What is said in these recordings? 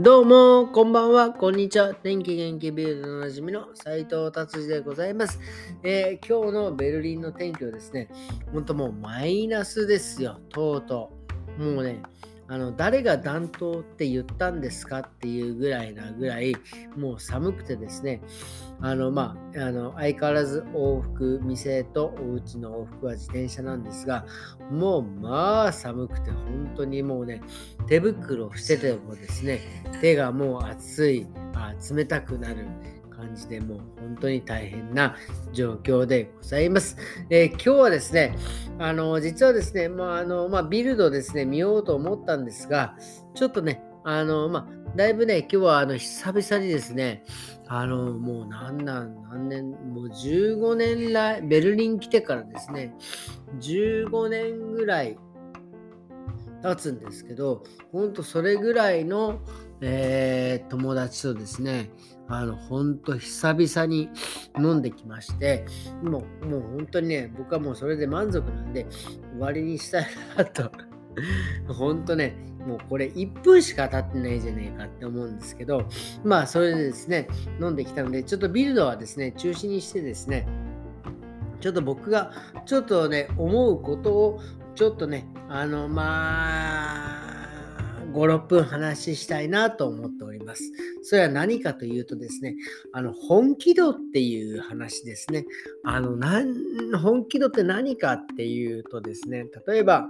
どうも、こんばんは、こんにちは。天気元気ビルドのおなじみの斉藤達治でございます、えー、今日のベルリンの天気はですね、ほんともうマイナスですよ、とうとう。もうね、あの誰が暖冬って言ったんですかっていうぐらいなぐらいもう寒くてですねあのまああの相変わらず往復店とお家の往復は自転車なんですがもうまあ寒くて本当にもうね手袋をしててもですね手がもう熱いあ冷たくなる。感じでもう本当に大変な状況でございます。えー、今日はですね、あの実はですね、まああのまあ、ビルドですね、見ようと思ったんですが、ちょっとね、あのまあ、だいぶね、今日はあの久々にですね、あのもう何何何年、もう15年来、ベルリン来てからですね、15年ぐらい経つんですけど、本当それぐらいの、えー、友達とですね、あの、本当久々に飲んできまして、もう、もう本当にね、僕はもうそれで満足なんで、終わりにしたいなと。本当ね、もうこれ1分しか経ってないじゃねえかって思うんですけど、まあそれでですね、飲んできたので、ちょっとビルドはですね、中止にしてですね、ちょっと僕がちょっとね、思うことをちょっとね、あの、まあ、5、6分話したいなと思っております。それは何かというとですね、あの本気度っていう話ですね。あの本気度って何かっていうとですね、例えば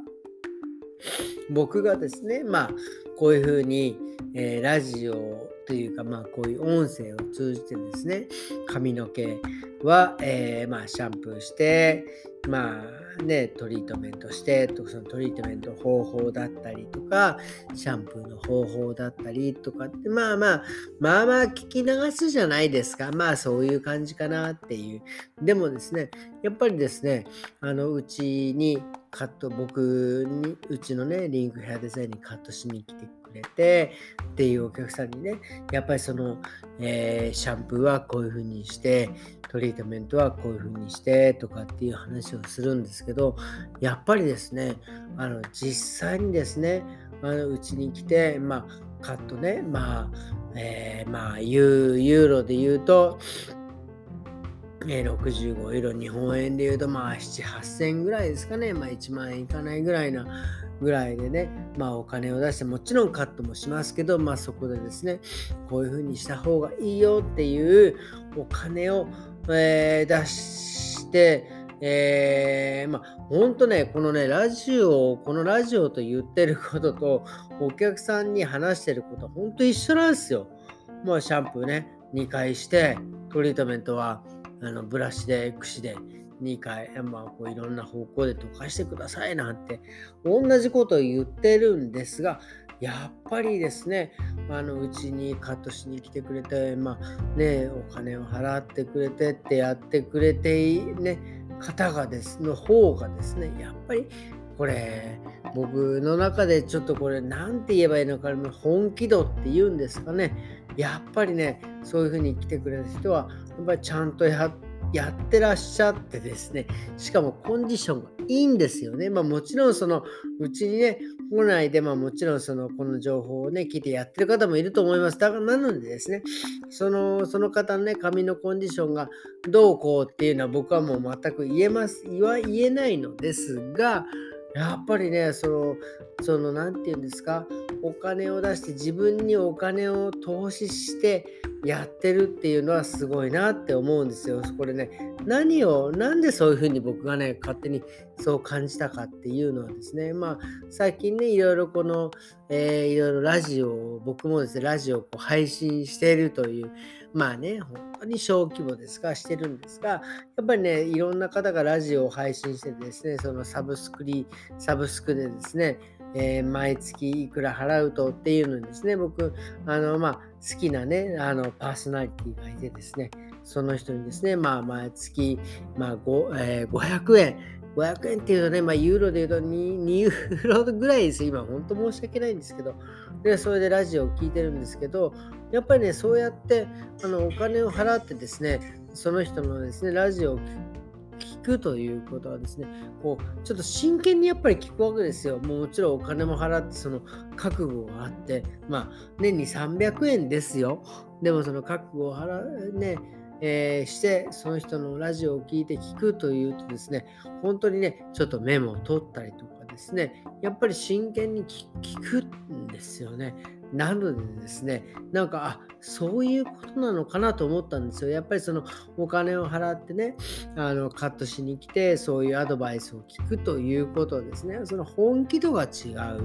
僕がですね、まあこういうふうに、えー、ラジオというか、まあこういう音声を通じてですね、髪の毛は、えー、まあシャンプーして、まあね、トリートメントしてとそのトリートメント方法だったりとかシャンプーの方法だったりとかってまあまあまあまあ聞き流すじゃないですか。まあそういう感じかなっていう。でもですねやっぱりですねあのうちにカット僕にうちのねリンクヘアデザインにカットしに来てくれてっていうお客さんにねやっぱりその、えー、シャンプーはこういう風にしてトリートメントはこういう風にしてとかっていう話をするんですけどやっぱりですねあの実際にですねうちに来てまあカットねまあ、えー、まあユーロで言うとえ65ユーロ、日本円で言うと、まあ、7、8000ぐらいですかね。まあ、1万円いかないぐらいなぐらいでね、まあ、お金を出して、もちろんカットもしますけど、まあ、そこでですね、こういうふうにした方がいいよっていうお金を、えー、出して、えー、まあ、ほんとね、このね、ラジオ、このラジオと言ってることと、お客さんに話してること、ほんと一緒なんですよ。まあ、シャンプーね、2回して、トリートメントは、あのブラシで、櫛で2回、まあ、こういろんな方向で溶かしてくださいなんて、同じことを言ってるんですが、やっぱりですね、うちにカットしに来てくれて、まあね、お金を払ってくれてってやってくれて、ね、方がですの方がですね、やっぱりこれ、僕の中でちょっとこれ、何て言えばいいのか、本気度って言うんですかね。やっぱりね、そういうふうに来てくれる人は、やっぱりちゃんとやってらっしゃってですね、しかもコンディションがいいんですよね。まあもちろんそのうちにね、来ないで、まあもちろんそのこの情報をね、聞いてやってる方もいると思います。だからなのでですね、そのその方のね、髪のコンディションがどうこうっていうのは僕はもう全く言えます、言わ言えないのですが、やっぱりね、その、その、なんて言うんですか、お金を出して自分にお金を投資してやってるっていうのはすごいなって思うんですよ。これね、何を、なんでそういうふうに僕がね、勝手にそう感じたかっていうのはですね、まあ、最近ね、いろいろこの、えー、いろいろラジオを、僕もですね、ラジオをこう配信しているという、まあね、本当に小規模ですが、してるんですが、やっぱりね、いろんな方がラジオを配信してですね、そのサブスクリ、サブスクでですね、えー、毎月いくら払うとっていうのにですね、僕、あの、まあ、好きなね、あの、パーソナリティがいてですね、その人にですね、まあ、毎月、まあ、えー、500円、500円っていうとね、まあ、ユーロで言うと 2, 2ユーロぐらいです今、本当申し訳ないんですけど、で、それでラジオを聴いてるんですけど、やっぱりね、そうやってあのお金を払ってですね、その人のですね、ラジオを聞くということはですね、こうちょっと真剣にやっぱり聞くわけですよ。もちろんお金も払って、その覚悟があって、まあ、年に300円ですよ。でもその覚悟を払うね、えー、して、その人のラジオを聴いて聞くというとですね、本当にね、ちょっとメモを取ったりとかですね、やっぱり真剣に聞くんですよね。なのでですね、なんか、あそういうことなのかなと思ったんですよ。やっぱりそのお金を払ってね、あのカットしに来て、そういうアドバイスを聞くということですね、その本気度が違う、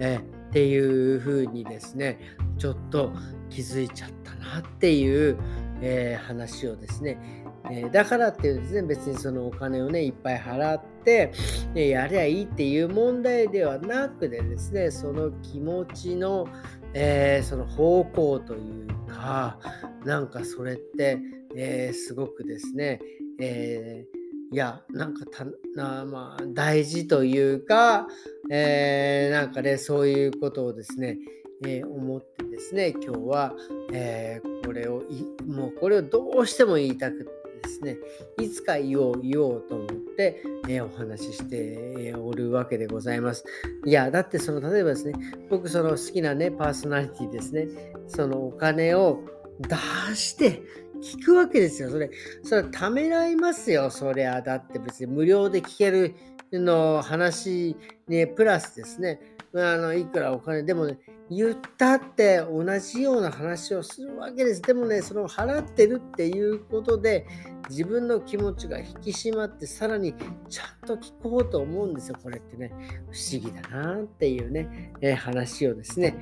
えっていうふうにですね、ちょっと気づいちゃったなっていう、えー、話をですね、え、だからっていうですね、別にそのお金をね、いっぱい払って、ね、やりゃいいっていう問題ではなくてですね、その気持ちの、えー、その方向というか、なんかそれって、えー、すごくですね、えー、いや、なんかたな、まあ、大事というか、え、なんかね、そういうことをですね、えー、思ってですね、今日は、えー、これをもうこれをどうしても言いたくてですね、いつか言おう言おうと思って、えー、お話ししておるわけでございます。いや、だってその、例えばですね、僕その好きなね、パーソナリティですね、そのお金を出して聞くわけですよ。それ、それためらいますよ、そりゃ。だって別に無料で聞けるの話ね、プラスですね、あのいくらお金でもね、言ったって同じような話をするわけです。でもね、その払ってるっていうことで自分の気持ちが引き締まってさらにちゃんと聞こうと思うんですよ。これってね、不思議だなっていうね、えー、話をですね、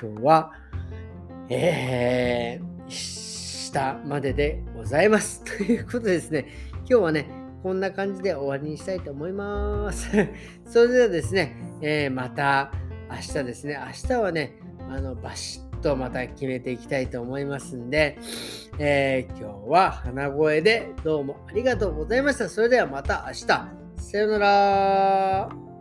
今日は、えー、したまででございます。ということでですね、今日はね、こんな感じで終わりにしたいと思います。それではですね、えー、また、明日ですね、明日はね、あのバシッとまた決めていきたいと思いますんで、えー、今日は鼻声でどうもありがとうございました。それではまた明日。さようなら。